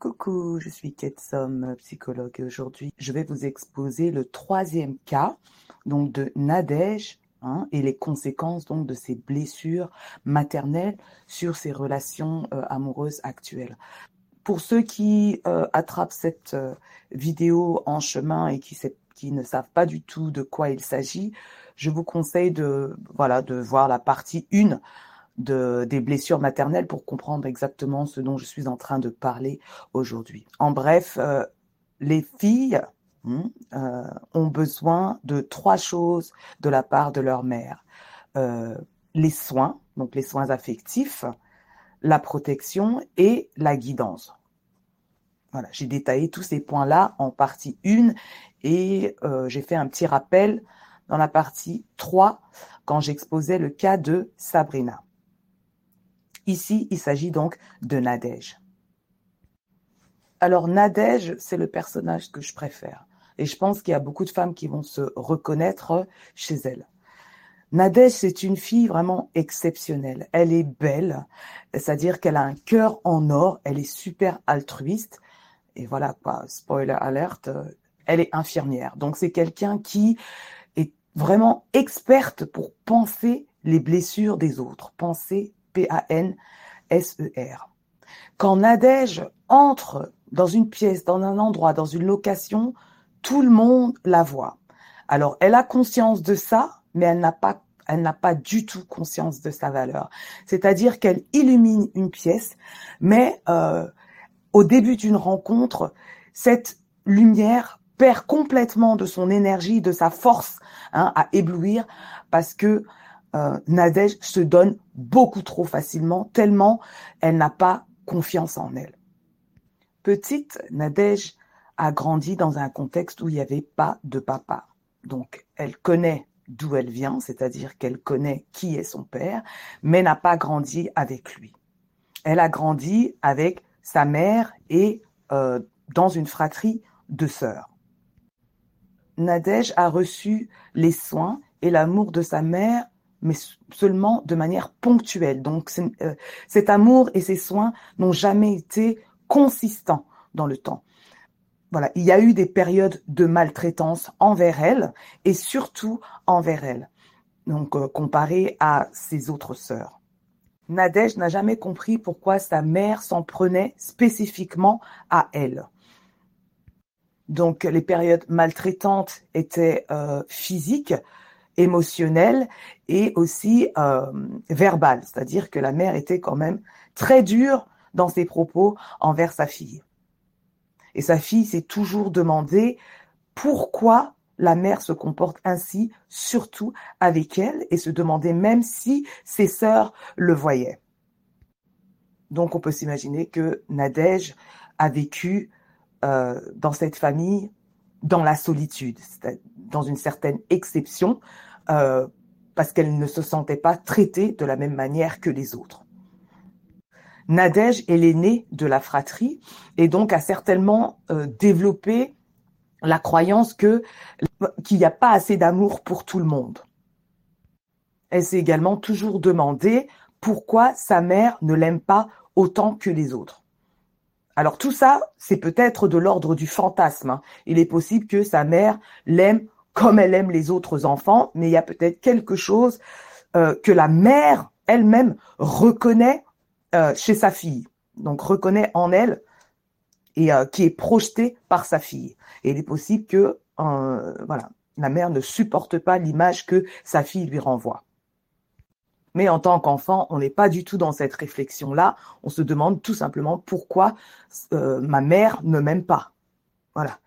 Coucou, je suis Ketsom, psychologue et aujourd'hui je vais vous exposer le troisième cas donc de Nadège hein, et les conséquences donc de ces blessures maternelles sur ses relations euh, amoureuses actuelles. Pour ceux qui euh, attrapent cette euh, vidéo en chemin et qui, qui ne savent pas du tout de quoi il s'agit, je vous conseille de voilà de voir la partie 1 de, des blessures maternelles pour comprendre exactement ce dont je suis en train de parler aujourd'hui. En bref, euh, les filles hmm, euh, ont besoin de trois choses de la part de leur mère. Euh, les soins, donc les soins affectifs, la protection et la guidance. Voilà, j'ai détaillé tous ces points-là en partie 1 et j'ai fait un petit rappel dans la partie 3 quand j'exposais le cas de Sabrina. Ici, il s'agit donc de Nadège. Alors Nadège, c'est le personnage que je préfère. Et je pense qu'il y a beaucoup de femmes qui vont se reconnaître chez elle. Nadège, c'est une fille vraiment exceptionnelle. Elle est belle, c'est-à-dire qu'elle a un cœur en or, elle est super altruiste. Et voilà, pas spoiler alerte, elle est infirmière. Donc c'est quelqu'un qui est vraiment experte pour penser les blessures des autres, penser P-A-N-S-E-R. Quand Nadège entre dans une pièce, dans un endroit, dans une location, tout le monde la voit. Alors, elle a conscience de ça, mais elle n'a pas elle n'a pas du tout conscience de sa valeur. C'est-à-dire qu'elle illumine une pièce, mais euh, au début d'une rencontre, cette lumière perd complètement de son énergie, de sa force hein, à éblouir, parce que euh, Nadège se donne beaucoup trop facilement, tellement elle n'a pas confiance en elle. Petite, Nadège a grandi dans un contexte où il n'y avait pas de papa. Donc, elle connaît d'où elle vient, c'est-à-dire qu'elle connaît qui est son père, mais n'a pas grandi avec lui. Elle a grandi avec sa mère et euh, dans une fratrie de sœurs. Nadège a reçu les soins et l'amour de sa mère mais seulement de manière ponctuelle. Donc euh, cet amour et ces soins n'ont jamais été consistants dans le temps. Voilà, il y a eu des périodes de maltraitance envers elle et surtout envers elle, donc euh, à ses autres sœurs. Nadège n'a jamais compris pourquoi sa mère s'en prenait spécifiquement à elle. Donc les périodes maltraitantes étaient euh, physiques, émotionnelle et aussi euh, verbale, c'est-à-dire que la mère était quand même très dure dans ses propos envers sa fille. Et sa fille s'est toujours demandé pourquoi la mère se comporte ainsi, surtout avec elle, et se demandait même si ses sœurs le voyaient. Donc on peut s'imaginer que Nadège a vécu euh, dans cette famille dans la solitude, dans une certaine exception, euh, parce qu'elle ne se sentait pas traitée de la même manière que les autres. Nadège est l'aînée de la fratrie et donc a certainement euh, développé la croyance que qu'il n'y a pas assez d'amour pour tout le monde. Elle s'est également toujours demandé pourquoi sa mère ne l'aime pas autant que les autres. Alors tout ça, c'est peut-être de l'ordre du fantasme. Hein. Il est possible que sa mère l'aime comme elle aime les autres enfants, mais il y a peut-être quelque chose euh, que la mère elle-même reconnaît euh, chez sa fille, donc reconnaît en elle et euh, qui est projeté par sa fille. Et il est possible que voilà, la mère ne supporte pas l'image que sa fille lui renvoie. Mais en tant qu'enfant, on n'est pas du tout dans cette réflexion-là. On se demande tout simplement pourquoi ma mère ne m'aime pas. Voilà.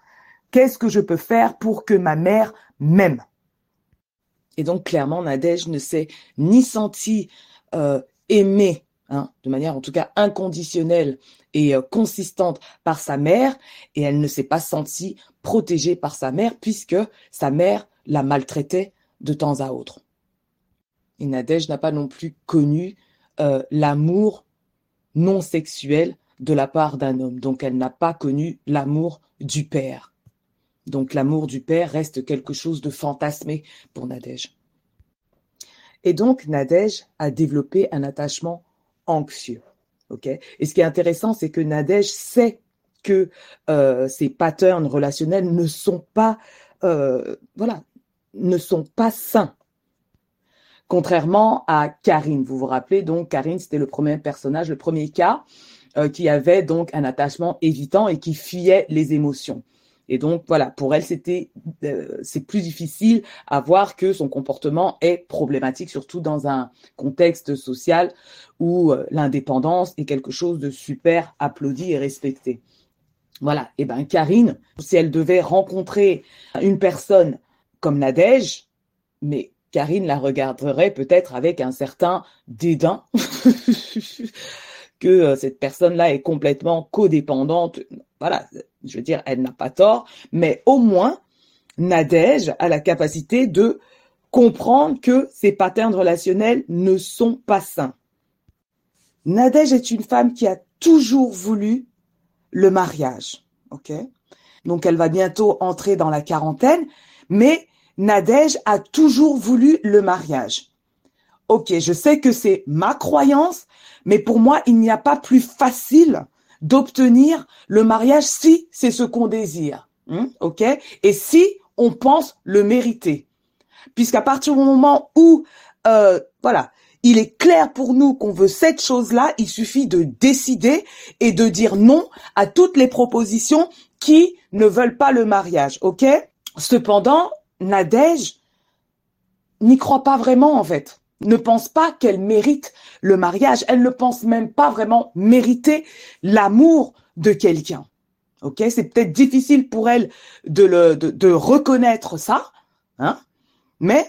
Qu'est-ce que je peux faire pour que ma mère m'aime? Et donc clairement, Nadège ne s'est ni sentie euh, aimée, hein, de manière en tout cas inconditionnelle et euh, consistante par sa mère, et elle ne s'est pas sentie protégée par sa mère puisque sa mère la maltraitait de temps à autre. Et Nadège n'a pas non plus connu euh, l'amour non sexuel de la part d'un homme. Donc elle n'a pas connu l'amour du père. Donc l'amour du père reste quelque chose de fantasmé pour Nadège. Et donc Nadège a développé un attachement anxieux. Et ce qui est intéressant, c'est que Nadège sait que euh, ces patterns relationnels ne sont pas, euh, voilà, ne sont pas sains. Contrairement à Karine, vous vous rappelez donc Karine, c'était le premier personnage, le premier cas euh, qui avait donc un attachement évitant et qui fuyait les émotions. Et donc voilà, pour elle, c'était euh, c'est plus difficile à voir que son comportement est problématique, surtout dans un contexte social où euh, l'indépendance est quelque chose de super applaudi et respecté. Voilà. Et ben Karine, si elle devait rencontrer une personne comme Nadège, mais Karine la regarderait peut-être avec un certain dédain que euh, cette personne-là est complètement codépendante. Voilà, je veux dire, elle n'a pas tort, mais au moins, Nadège a la capacité de comprendre que ces patterns relationnels ne sont pas sains. Nadège est une femme qui a toujours voulu le mariage, ok? Donc elle va bientôt entrer dans la quarantaine, mais Nadège a toujours voulu le mariage. Ok, je sais que c'est ma croyance, mais pour moi, il n'y a pas plus facile d'obtenir le mariage si c'est ce qu'on désire. Hein, Et si on pense le mériter. Puisqu'à partir du moment où, euh, voilà, il est clair pour nous qu'on veut cette chose-là, il suffit de décider et de dire non à toutes les propositions qui ne veulent pas le mariage. Ok? Cependant, Nadège n'y croit pas vraiment en fait ne pense pas qu'elle mérite le mariage. Elle ne pense même pas vraiment mériter l'amour de quelqu'un. Ok, c'est peut-être difficile pour elle de, le, de, reconnaître ça, hein, mais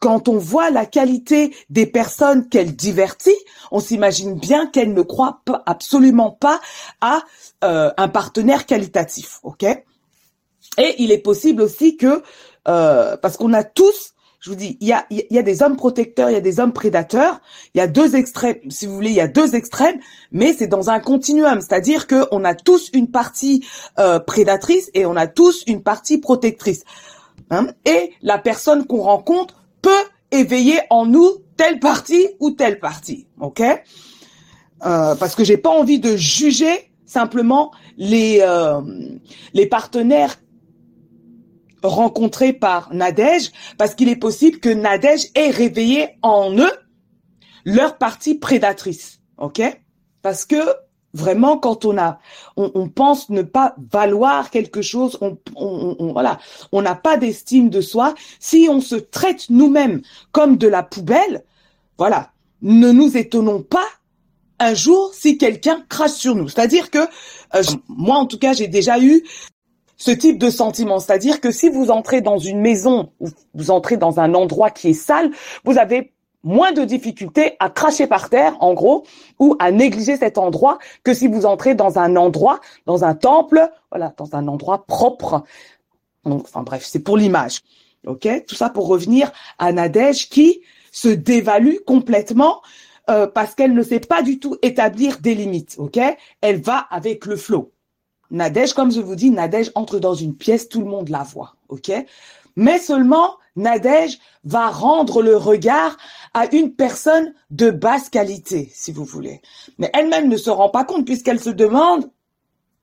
quand on voit la qualité des personnes qu'elle divertit, on s'imagine bien qu'elle ne croit absolument pas à euh, un partenaire qualitatif, ok Et il est possible aussi que, euh, parce qu'on a tous je vous dis, il y a, il y a des hommes protecteurs, il y a des hommes prédateurs. Il y a deux extrêmes, si vous voulez, il y a deux extrêmes, mais c'est dans un continuum. C'est-à-dire que on a tous une partie euh, prédatrice et on a tous une partie protectrice. Hein? et la personne qu'on rencontre peut éveiller en nous telle partie ou telle partie. Ok? Euh, Parce que j'ai pas envie de juger simplement les euh, les partenaires rencontrés par Nadège, parce qu'il est possible que Nadège ait réveillé en eux leur partie prédatrice, ok? Parce que vraiment, quand on a, on, pense ne pas valoir quelque chose, on, on voilà, on n'a pas d'estime de soi. Si on se traite nous-mêmes comme de la poubelle, voilà, ne nous étonnons pas un jour si quelqu'un crache sur nous. C'est-à-dire que euh, moi, en tout cas, j'ai déjà eu ce type de sentiment. C'est-à-dire que si vous entrez dans une maison ou vous entrez dans un endroit qui est sale, vous avez moins de difficultés à cracher par terre, en gros, ou à négliger cet endroit que si vous entrez dans un endroit, dans un temple, voilà, dans un endroit propre. Donc, enfin bref, c'est pour l'image. Ok, tout ça pour revenir à Nadège qui se dévalue complètement euh, parce qu'elle ne sait pas du tout établir des limites. Ok, elle va avec le flot. Nadège, comme je vous dis, Nadège entre dans une pièce, tout le monde la voit, ok? Mais seulement, Nadège va rendre le regard à une personne de basse qualité, si vous voulez. Mais elle-même ne se rend pas compte puisqu'elle se demande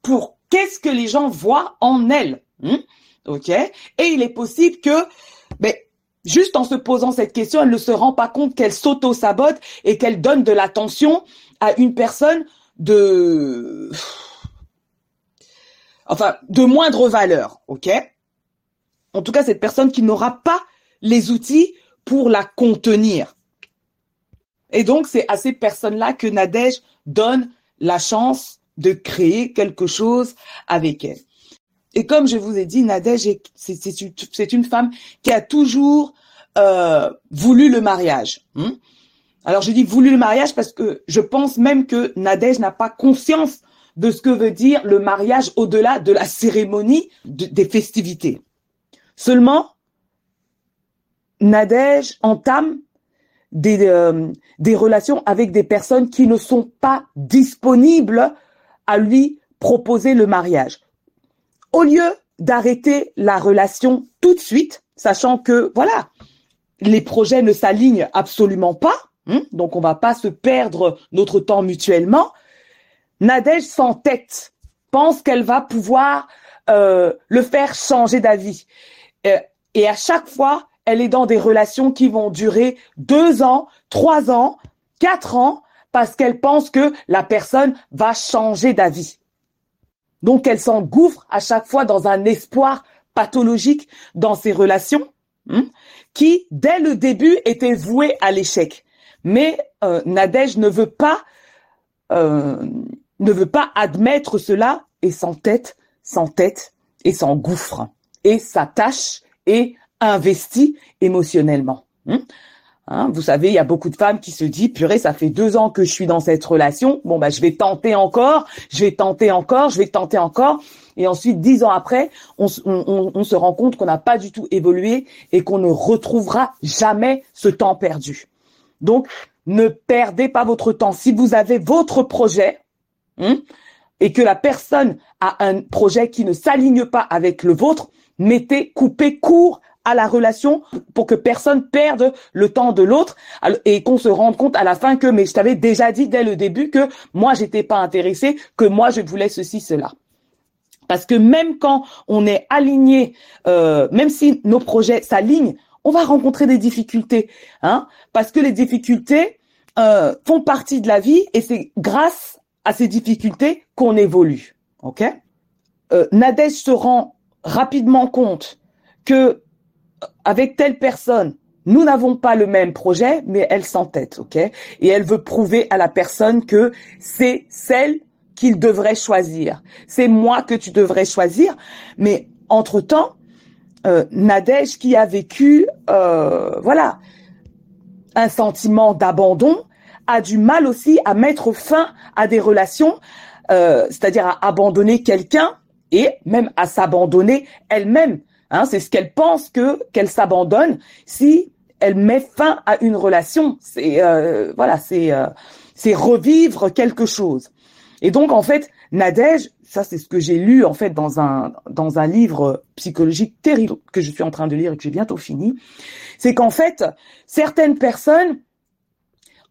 pour qu'est-ce que les gens voient en elle, hmm? Et il est possible que, ben, juste en se posant cette question, elle ne se rend pas compte qu'elle s'auto-sabote et qu'elle donne de l'attention à une personne de enfin, de moindre valeur, ok? En tout cas, cette personne qui n'aura pas les outils pour la contenir. Et donc, c'est à ces personnes-là que Nadège donne la chance de créer quelque chose avec elle. Et comme je vous ai dit, Nadège, c'est une, femme qui a toujours euh, voulu le mariage. Hein. Alors, je dis voulu le mariage parce que je pense même que Nadège n'a pas conscience de ce que veut dire le mariage au-delà de la cérémonie des festivités. Seulement, Nadège entame des, euh, des relations avec des personnes qui ne sont pas disponibles à lui proposer le mariage. Au lieu d'arrêter la relation tout de suite, sachant que voilà, les projets ne s'alignent absolument pas, hein, donc on va pas se perdre notre temps mutuellement, Nadège s'entête pense qu'elle va pouvoir euh, le faire changer d'avis. Euh, et à chaque fois, elle est dans des relations qui vont durer deux ans, trois ans, quatre ans, parce qu'elle pense que la personne va changer d'avis. Donc elle s'engouffre à chaque fois dans un espoir pathologique dans ses relations, hein, qui dès le début était voué à l'échec. Mais euh, Nadège ne veut pas euh, ne veut pas admettre cela et s'entête, s'entête et s'engouffre et s'attache et investit émotionnellement. Hein? Hein, vous savez, il y a beaucoup de femmes qui se disent, purée, ça fait deux ans que je suis dans cette relation. Bon, bah, je vais tenter encore, je vais tenter encore, je vais tenter encore. Et ensuite, dix ans après, on, on se rend compte qu'on n'a pas du tout évolué et qu'on ne retrouvera jamais ce temps perdu. Donc, ne perdez pas votre temps. Si vous avez votre projet, hein, et que la personne a un projet qui ne s'aligne pas avec le vôtre, mettez, coupez court à la relation pour que personne perde le temps de l'autre et qu'on se rende compte à la fin que mais je t'avais déjà dit dès le début que moi j'étais pas intéressé, que moi je voulais ceci cela. Parce que même quand on est aligné, euh, même si nos projets s'alignent, on va rencontrer des difficultés, hein, parce que les difficultés euh, font partie de la vie et c'est grâce à ces difficultés qu'on évolue. Ok? Euh, Nadège se rend rapidement compte que avec telle personne, nous n'avons pas le même projet, mais elle s'entête, ok? Et elle veut prouver à la personne que c'est celle qu'il devrait choisir. C'est moi que tu devrais choisir. Mais entre-temps, euh, Nadège qui a vécu, euh, voilà, un sentiment d'abandon, a du mal aussi à mettre fin à des relations, euh, c'est-à-dire à abandonner quelqu'un et même à s'abandonner elle-même. Hein, c'est ce qu'elle pense que qu'elle s'abandonne si elle met fin à une relation. C'est euh, voilà, c'est euh, c'est revivre quelque chose. Et donc en fait, Nadège, ça c'est ce que j'ai lu en fait dans un dans un livre psychologique terrible que je suis en train de lire et que j'ai bientôt fini, c'est qu'en fait certaines personnes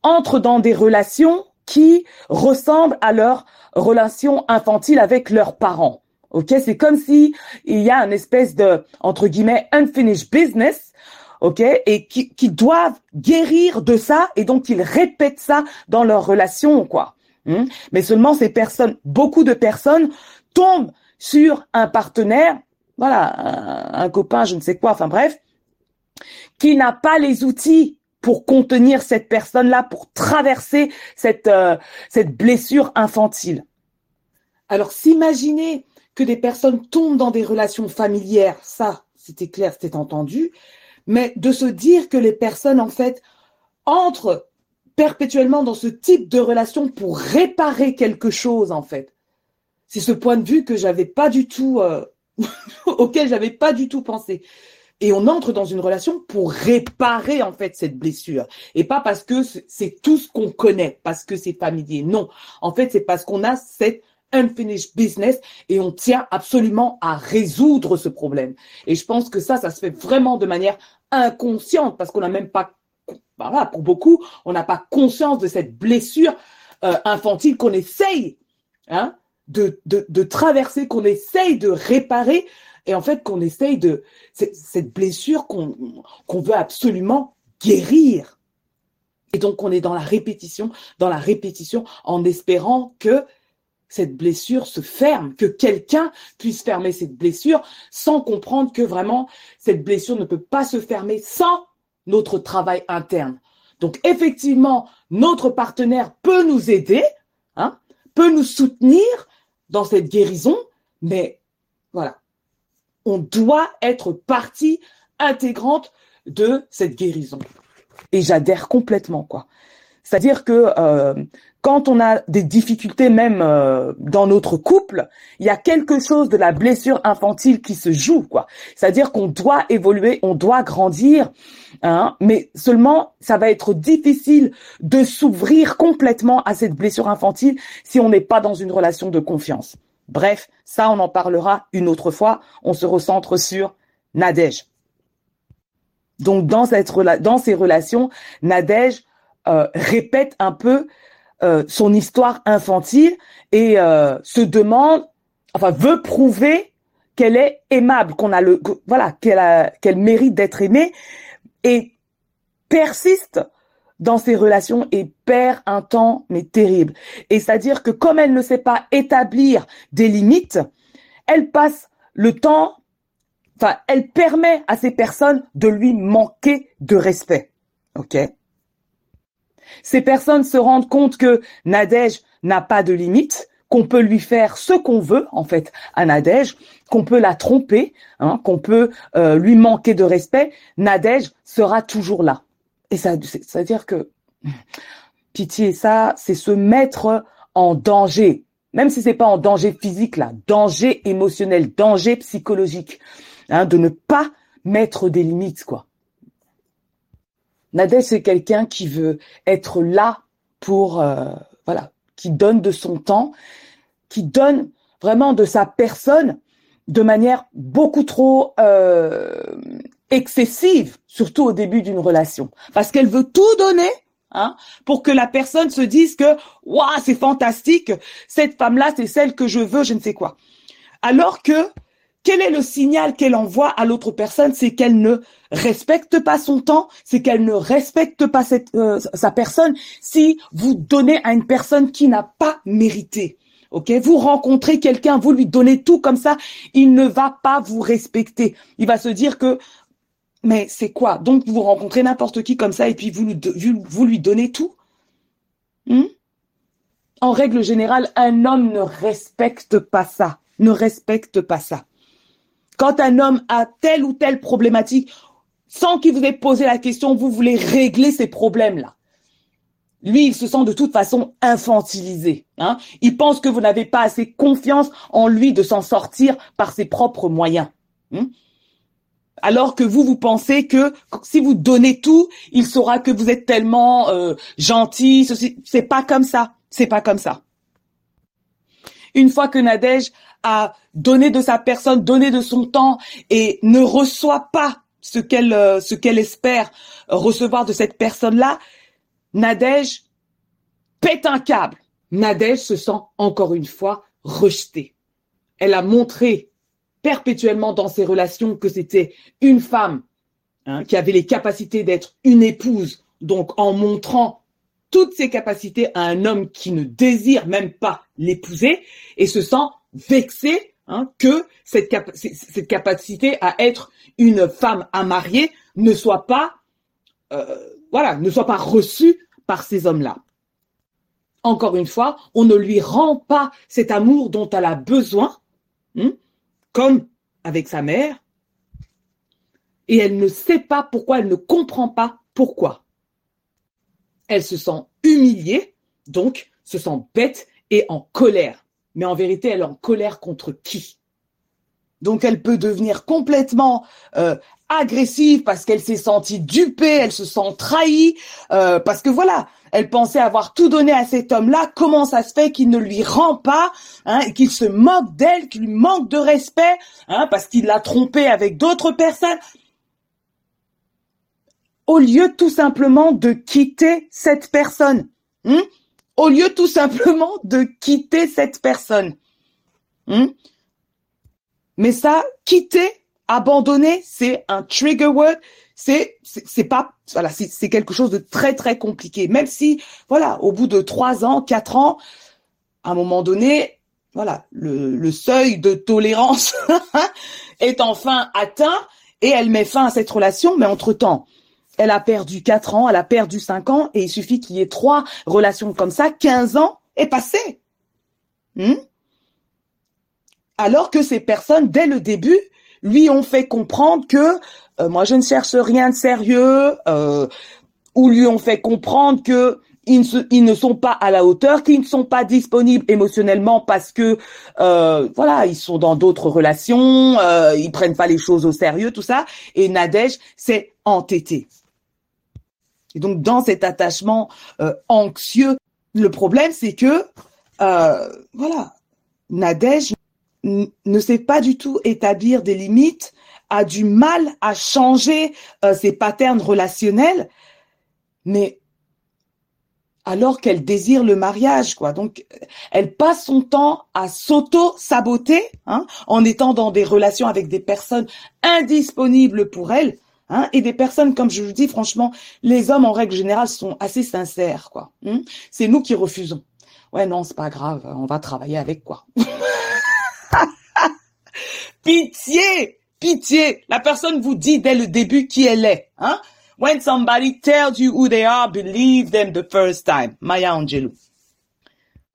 entrent dans des relations qui ressemblent à leur relation infantile avec leurs parents. Ok, c'est comme si il y a une espèce de entre guillemets unfinished business, ok, et qui, qui doivent guérir de ça et donc ils répètent ça dans leur relation, quoi. Hmm? Mais seulement ces personnes, beaucoup de personnes tombent sur un partenaire, voilà, un, copain, je ne sais quoi, enfin bref, qui n'a pas les outils pour contenir cette personne-là, pour traverser cette euh, cette blessure infantile. Alors s'imaginer que des personnes tombent dans des relations familières, ça, c'était clair, c'était entendu, mais de se dire que les personnes, en fait, entrent perpétuellement dans ce type de relation pour réparer quelque chose, en fait. C'est ce point de vue que j'avais pas du tout, euh, auquel j'avais pas du tout pensé. Et on entre dans une relation pour réparer en fait cette blessure. Et pas parce que c'est tout ce qu'on connaît, parce que c'est familier. Non. En fait, c'est parce qu'on a cette unfinished business et on tient absolument à résoudre ce problème. Et je pense que ça, ça se fait vraiment de manière inconsciente parce qu'on n'a même pas, voilà, pour beaucoup, on n'a pas conscience de cette blessure euh, infantile qu'on essaye hein, de, de, de traverser, qu'on essaye de réparer et en fait qu'on essaye de cette blessure qu'on veut absolument guérir. Et donc on est dans la répétition, dans la répétition, en espérant que cette blessure se ferme, que quelqu'un puisse fermer cette blessure sans comprendre que vraiment cette blessure ne peut pas se fermer sans notre travail interne. Donc effectivement, notre partenaire peut nous aider, hein, peut nous soutenir dans cette guérison, mais voilà, on doit être partie intégrante de cette guérison. Et j'adhère complètement, quoi. C'est-à-dire que euh, quand on a des difficultés même euh, dans notre couple, il y a quelque chose de la blessure infantile qui se joue, quoi. C'est-à-dire qu'on doit évoluer, on doit grandir, hein, mais seulement ça va être difficile de s'ouvrir complètement à cette blessure infantile si on n'est pas dans une relation de confiance. Bref, ça on en parlera une autre fois. On se recentre sur Nadège. Donc dans ces relations, Nadège euh, répète un peu euh, son histoire infantile et euh, se demande enfin veut prouver qu'elle est aimable, qu'on a le, voilà, qu'elle qu'elle mérite d'être aimée, et persiste dans ses relations et perd un temps mais terrible. Et c'est-à-dire que comme elle ne sait pas établir des limites, elle passe le temps, enfin, elle permet à ces personnes de lui manquer de respect. OK? Ces personnes se rendent compte que Nadège n'a pas de limites, qu'on peut lui faire ce qu'on veut, en fait, à Nadège, qu'on peut la tromper, hein, qu'on peut euh, lui manquer de respect, Nadège sera toujours là. Et ça, c'est-à-dire que pitié, ça, c'est se mettre en danger, même si c'est pas en danger physique là, danger émotionnel, danger psychologique, hein, de ne pas mettre des limites quoi. Nadège, c'est quelqu'un qui veut être là pour, euh, voilà, qui donne de son temps, qui donne vraiment de sa personne de manière beaucoup trop euh, excessive, surtout au début d'une relation, parce qu'elle veut tout donner hein, pour que la personne se dise que waouh c'est fantastique, cette femme-là c'est celle que je veux, je ne sais quoi. Alors que quel est le signal qu'elle envoie à l'autre personne C'est qu'elle ne respecte pas son temps, c'est qu'elle ne respecte pas cette, euh, sa personne. Si vous donnez à une personne qui n'a pas mérité, ok, vous rencontrez quelqu'un, vous lui donnez tout comme ça, il ne va pas vous respecter. Il va se dire que mais c'est quoi? Donc vous rencontrez n'importe qui comme ça et puis vous lui, donnez tout? Hmm? En règle générale, un homme ne respecte pas ça, ne respecte pas ça. Quand un homme a telle ou telle problématique, sans qu'il vous ait posé la question, vous voulez régler ces problèmes-là. Lui, il se sent de toute façon infantilisé. Hein. Il pense que vous n'avez pas assez confiance en lui de s'en sortir par ses propres moyens. Hmm? Alors que vous, vous pensez que si vous donnez tout, il saura que vous êtes tellement euh, gentil. C'est pas comme ça. C'est pas comme ça. Une fois que Nadège a donné de sa personne, donné de son temps et ne reçoit pas ce qu'elle euh, ce qu'elle espère recevoir de cette personne-là, Nadège pète un câble. Nadège se sent encore une fois rejetée. Elle a montré perpétuellement dans ses relations que c'était une femme hein, qui avait les capacités d'être une épouse, donc en montrant toutes ses capacités à un homme qui ne désire même pas l'épouser et se sent vexé hein, que cette, capacité à être une femme à marier ne soit pas euh, voilà ne soit pas reçue par ces hommes-là. Encore une fois, on ne lui rend pas cet amour dont elle a besoin. Hein, comme avec sa mère, et elle ne sait pas pourquoi, elle ne comprend pas pourquoi. Elle se sent humiliée, donc se sent bête et en colère. Mais en vérité, elle est en colère contre qui? Donc elle peut devenir complètement euh, agressive parce qu'elle s'est sentie dupée, elle se sent trahie, euh, parce que voilà, elle pensait avoir tout donné à cet homme-là. Comment ça se fait qu'il ne lui rend pas, hein, qu'il se moque d'elle, qu'il lui manque de respect, hein, parce qu'il l'a trompée avec d'autres personnes? Au lieu tout simplement de quitter cette personne, hein, au lieu tout simplement de quitter cette personne. Mais ça, quitter, abandonner, c'est un trigger word, c'est c'est pas voilà c'est quelque chose de très très compliqué. Même si voilà au bout de trois ans quatre ans à un moment donné voilà le, seuil de tolérance est enfin atteint et elle met fin à cette relation. Mais entre temps elle a perdu quatre ans elle a perdu cinq ans et il suffit qu'il y ait trois relations comme ça quinze ans est passé. Hmm? alors que ces personnes dès le début lui ont fait comprendre que euh, moi je ne cherche rien de sérieux, euh, ou lui ont fait comprendre que ils ne, sont pas à la hauteur, qu'ils ne sont pas disponibles émotionnellement parce que euh, voilà, ils sont dans d'autres relations, euh, ils prennent pas les choses au sérieux, tout ça. Et Nadège s'est entêté. Et donc dans cet attachement anxieux, le problème c'est que voilà, Nadège ne sait pas du tout établir des limites, a du mal à changer euh, ses patterns relationnels, mais alors qu'elle désire le mariage, quoi. Donc, elle passe son temps à s'auto-saboter, hein, en étant dans des relations avec des personnes indisponibles pour elle, hein, et des personnes, comme je vous dis, franchement, les hommes en règle générale sont assez sincères, quoi. Hein. C'est nous qui refusons. Ouais, non, c'est pas grave, on va travailler avec quoi. pitié, pitié. La personne vous dit dès le début qui elle est, hein? When somebody tells you who they are, believe them the first time. Maya Angelou.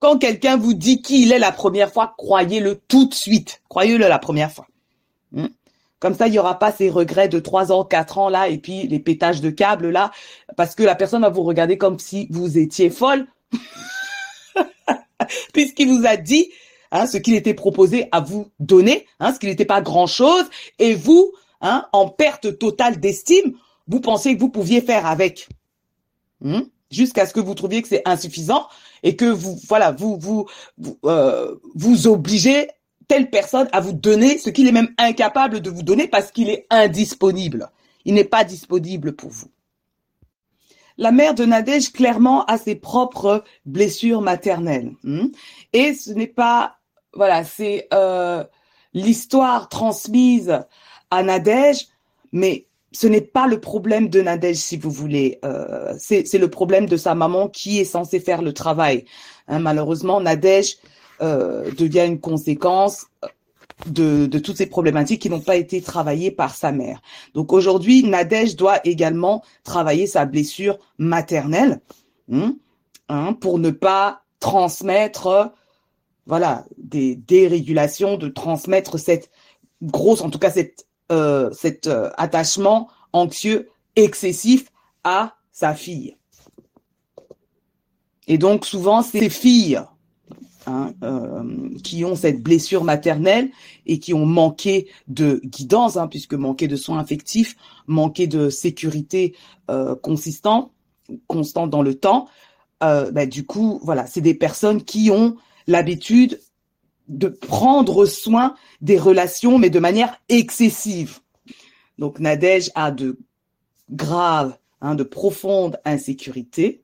Quand quelqu'un vous dit qui il est la première fois, croyez-le tout de suite. Croyez-le la première fois. Hmm? Comme ça, il n'y aura pas ces regrets de 3 ans, 4 ans là, et puis les pétages de câbles là, parce que la personne va vous regarder comme si vous étiez folle. Puisqu'il vous a dit hein, ce qu'il était proposé à vous donner, hein, ce qui n'était pas grand-chose, et vous, hein, en perte totale d'estime, vous pensiez que vous pouviez faire avec. Hmm? Jusqu'à ce que vous trouviez que c'est insuffisant et que vous, voilà, vous, vous, euh, vous obligez telle personne à vous donner ce qu'il est même incapable de vous donner parce qu'il est indisponible. Il n'est pas disponible pour vous. La mère de Nadège clairement a ses propres blessures maternelles. Hmm? Et ce n'est pas, voilà, c'est euh, l'histoire transmise à Nadège, mais ce n'est pas le problème de Nadège, si vous voulez. Euh, c'est le problème de sa maman qui est censée faire le travail. Hein, malheureusement, Nadège euh, devient une conséquence de, de, toutes ces problématiques qui n'ont pas été travaillées par sa mère. Donc aujourd'hui, Nadège doit également travailler sa blessure maternelle hein, hein, pour ne pas transmettre voilà des dérégulations, de transmettre cette grosse, en tout cas cette euh, cet euh, attachement anxieux excessif à sa fille. Et donc souvent, c'est ces filles hein, euh, qui ont cette blessure maternelle et qui ont manqué de guidance, hein, puisque manqué de soins affectifs, manqué de sécurité euh, consistant, constant dans le temps. Bah, du coup, voilà, c'est des personnes qui ont l'habitude de prendre soin des relations, mais de manière excessive. Donc Nadège a de graves, hein, de profondes insécurités.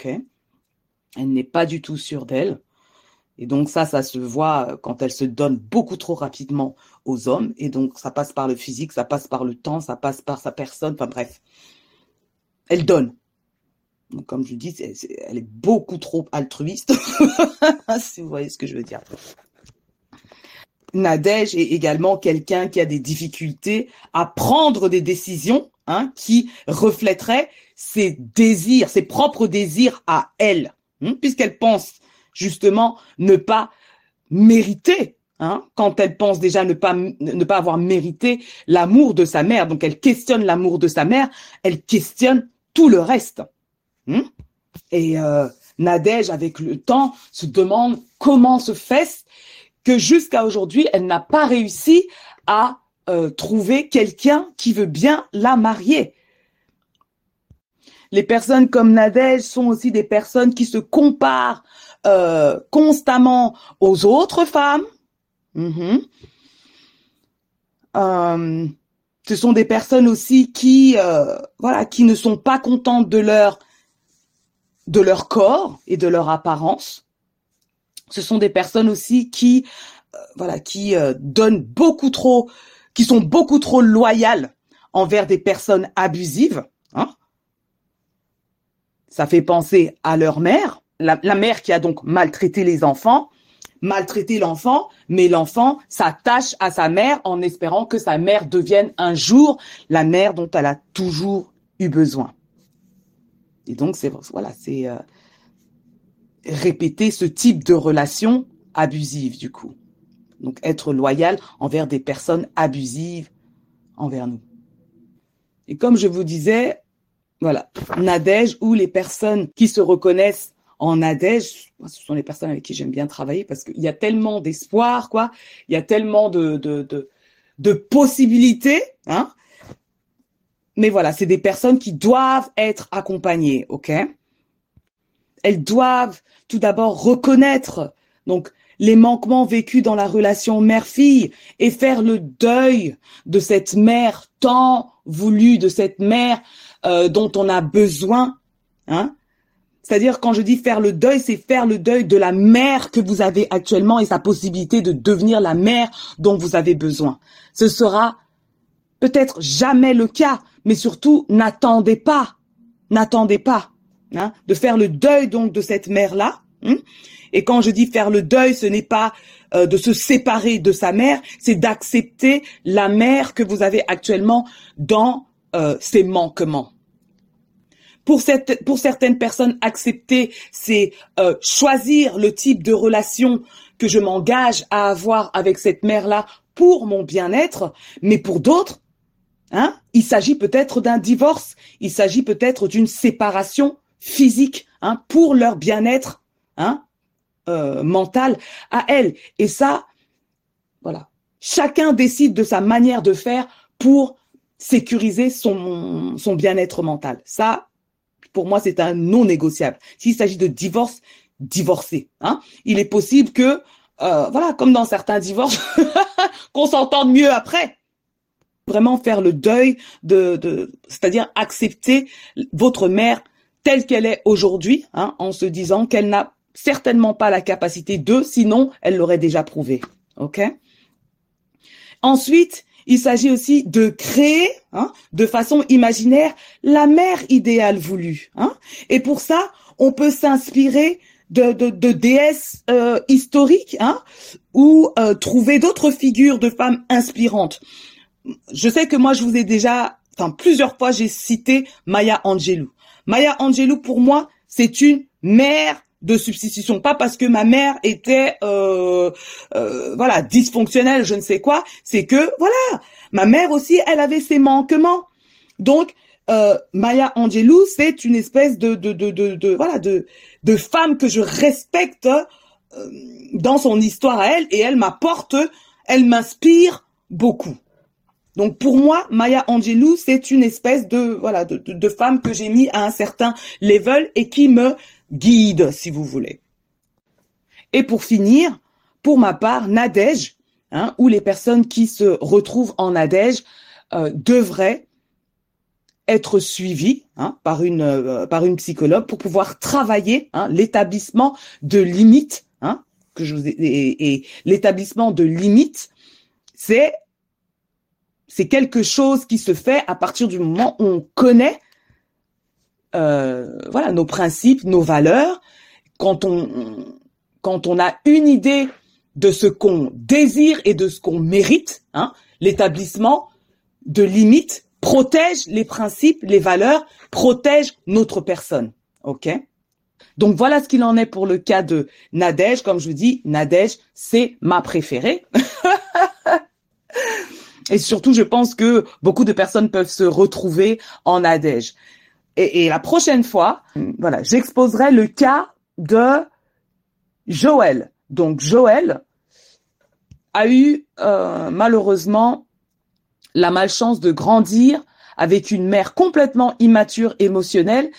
Elle n'est pas du tout sûre d'elle. Et donc ça, ça se voit quand elle se donne beaucoup trop rapidement aux hommes. Et donc ça passe par le physique, ça passe par le temps, ça passe par sa personne. Enfin bref, elle donne. Donc, comme je dis, elle est beaucoup trop altruiste, si vous voyez ce que je veux dire. Nadège est également quelqu'un qui a des difficultés à prendre des décisions hein, qui reflèteraient ses désirs, ses propres désirs à elle, hein, puisqu'elle pense justement ne pas mériter, hein, quand elle pense déjà ne pas ne pas avoir mérité l'amour de sa mère. Donc elle questionne l'amour de sa mère, elle questionne tout le reste. Hmm? Et euh, Nadège, avec le temps, se demande comment se fait que jusqu'à aujourd'hui, elle n'a pas réussi à euh, trouver quelqu'un qui veut bien la marier. Les personnes comme Nadège sont aussi des personnes qui se comparent euh, constamment aux autres femmes. Mhm. ce sont des personnes aussi qui, voilà, qui ne sont pas contentes de leur de leur corps et de leur apparence. Ce sont des personnes aussi qui, euh, voilà, qui euh, donnent beaucoup trop, qui sont beaucoup trop loyales envers des personnes abusives. Hein. Ça fait penser à leur mère, la, la mère qui a donc maltraité les enfants, maltraité l'enfant, mais l'enfant s'attache à sa mère en espérant que sa mère devienne un jour la mère dont elle a toujours eu besoin. Et donc, c'est voilà, c'est euh, répéter ce type de relation abusive, du coup. Donc, être loyal envers des personnes abusives envers nous. Et comme je vous disais, voilà, Nadège ou les personnes qui se reconnaissent en Nadège, ce sont les personnes avec qui j'aime bien travailler parce qu'il y a tellement d'espoir, quoi. Il y a tellement de, de, de, de possibilités, hein, mais voilà, c'est des personnes qui doivent être accompagnées, ok? Elles doivent tout d'abord reconnaître donc les manquements vécus dans la relation mère-fille et faire le deuil de cette mère tant voulue, de cette mère euh, dont on a besoin, hein? C'est-à-dire quand je dis faire le deuil, c'est faire le deuil de la mère que vous avez actuellement et sa possibilité de devenir la mère dont vous avez besoin. Ce sera peut-être jamais le cas, mais surtout n'attendez pas, n'attendez pas hein, de faire le deuil donc de cette mère-là. Hein. et quand je dis faire le deuil, ce n'est pas euh, de se séparer de sa mère, c'est d'accepter la mère que vous avez actuellement dans euh, ses manquements. Pour, certaines personnes, accepter, c'est euh, choisir le type de relation que je m'engage à avoir avec cette mère-là pour mon bien-être, mais pour d'autres, hein, il s'agit peut-être d'un divorce, il s'agit peut-être d'une séparation physique hein, pour leur bien-être hein, euh, mental à elle. Et ça, voilà, chacun décide de sa manière de faire pour sécuriser son, son bien-être mental. Ça, pour moi, c'est un non négociable. S'il s'agit de divorce, divorcer. Hein. Il est possible que, euh, voilà, comme dans certains divorces, qu'on s'entende mieux après. Vraiment faire le deuil de, de c'est-à-dire accepter votre mère telle qu'elle est aujourd'hui, hein, en se disant qu'elle n'a certainement pas la capacité de, sinon elle l'aurait déjà prouvé. Ok? Ensuite, il s'agit aussi de créer, hein, de façon imaginaire, la mère idéale voulue. Hein. Et pour ça, on peut s'inspirer de, de, de, déesses euh, historiques hein, ou euh, trouver d'autres figures de femmes inspirantes. Je sais que moi, je vous ai déjà, enfin plusieurs fois, j'ai cité Maya Angelou. Maya Angelou, pour moi, c'est une mère de substitution, pas parce que ma mère était euh, euh, voilà dysfonctionnelle, je ne sais quoi, c'est que voilà, ma mère aussi, elle avait ses manquements. Donc euh, Maya Angelou, c'est une espèce de de, de de de, voilà de de femme que je respecte euh, dans son histoire à elle et elle m'apporte, elle m'inspire beaucoup. Donc pour moi, Maya Angelou, c'est une espèce de voilà de, de, femme que j'ai mis à un certain level et qui me guide, si vous voulez. Et pour finir, pour ma part, Nadège, hein, où les personnes qui se retrouvent en Nadège euh, devraient être suivies hein, par une euh, par une psychologue pour pouvoir travailler hein, l'établissement de limites hein, que je vous et, l'établissement de limites c'est c'est quelque chose qui se fait à partir du moment où on connaît euh, voilà nos principes, nos valeurs. Quand on quand on a une idée de ce qu'on désire et de ce qu'on mérite, hein, l'établissement de limites protège les principes, les valeurs, protège notre personne. OK? Donc voilà ce qu'il en est pour le cas de Nadège. Comme je vous dis, Nadège, c'est ma préférée. et surtout, je pense que beaucoup de personnes peuvent se retrouver en Nadège. Et, la prochaine fois, voilà, j'exposerai le cas de Joël. Donc Joël a eu euh, malheureusement la malchance de grandir avec une mère complètement immature émotionnelle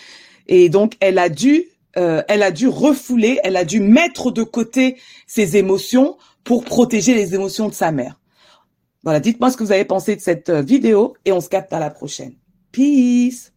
et donc elle a dû euh, elle a dû refouler, elle a dû mettre de côté ses émotions pour protéger les émotions de sa mère. Voilà, dites-moi ce que vous avez pensé de cette euh, vidéo et on se capte à la prochaine. Peace